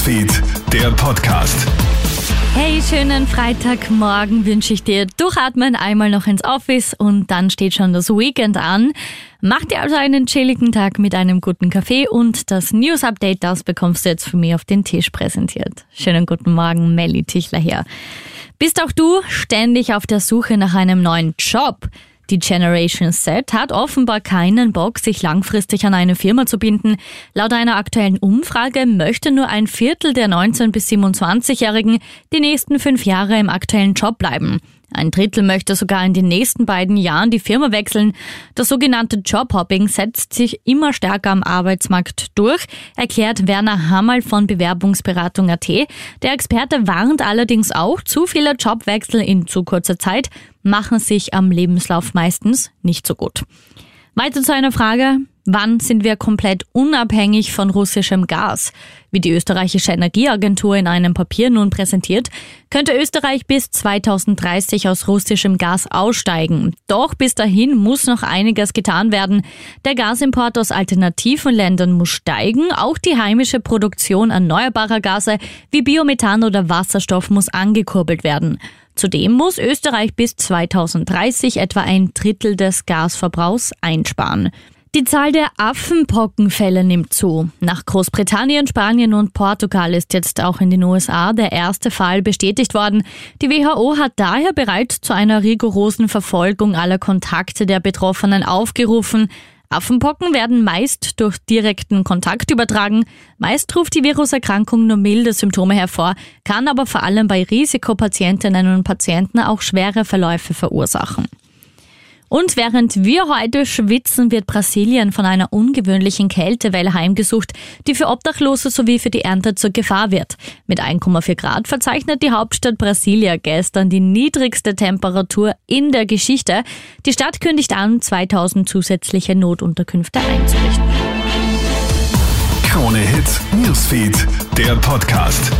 Newsfeed, der Podcast. Hey, schönen Freitagmorgen wünsche ich dir. Durchatmen einmal noch ins Office und dann steht schon das Weekend an. Mach dir also einen chilligen Tag mit einem guten Kaffee und das News Update, das bekommst du jetzt von mir auf den Tisch präsentiert. Schönen guten Morgen, Melly Tichler hier. Bist auch du ständig auf der Suche nach einem neuen Job? Die Generation Z hat offenbar keinen Bock, sich langfristig an eine Firma zu binden. Laut einer aktuellen Umfrage möchte nur ein Viertel der 19- bis 27-Jährigen die nächsten fünf Jahre im aktuellen Job bleiben. Ein Drittel möchte sogar in den nächsten beiden Jahren die Firma wechseln. Das sogenannte Jobhopping setzt sich immer stärker am Arbeitsmarkt durch, erklärt Werner Hammerl von Bewerbungsberatung.at. Der Experte warnt allerdings auch, zu viele Jobwechsel in zu kurzer Zeit machen sich am Lebenslauf meistens nicht so gut. Weiter zu einer Frage, Wann sind wir komplett unabhängig von russischem Gas? Wie die österreichische Energieagentur in einem Papier nun präsentiert, könnte Österreich bis 2030 aus russischem Gas aussteigen. Doch bis dahin muss noch einiges getan werden. Der Gasimport aus alternativen Ländern muss steigen. Auch die heimische Produktion erneuerbarer Gase wie Biomethan oder Wasserstoff muss angekurbelt werden. Zudem muss Österreich bis 2030 etwa ein Drittel des Gasverbrauchs einsparen. Die Zahl der Affenpockenfälle nimmt zu. Nach Großbritannien, Spanien und Portugal ist jetzt auch in den USA der erste Fall bestätigt worden. Die WHO hat daher bereits zu einer rigorosen Verfolgung aller Kontakte der Betroffenen aufgerufen. Affenpocken werden meist durch direkten Kontakt übertragen. Meist ruft die Viruserkrankung nur milde Symptome hervor, kann aber vor allem bei Risikopatientinnen und Patienten auch schwere Verläufe verursachen. Und während wir heute schwitzen, wird Brasilien von einer ungewöhnlichen Kältewelle heimgesucht, die für Obdachlose sowie für die Ernte zur Gefahr wird. Mit 1,4 Grad verzeichnet die Hauptstadt Brasilia gestern die niedrigste Temperatur in der Geschichte. Die Stadt kündigt an, 2000 zusätzliche Notunterkünfte einzurichten. Krone Hits, Newsfeed, der Podcast.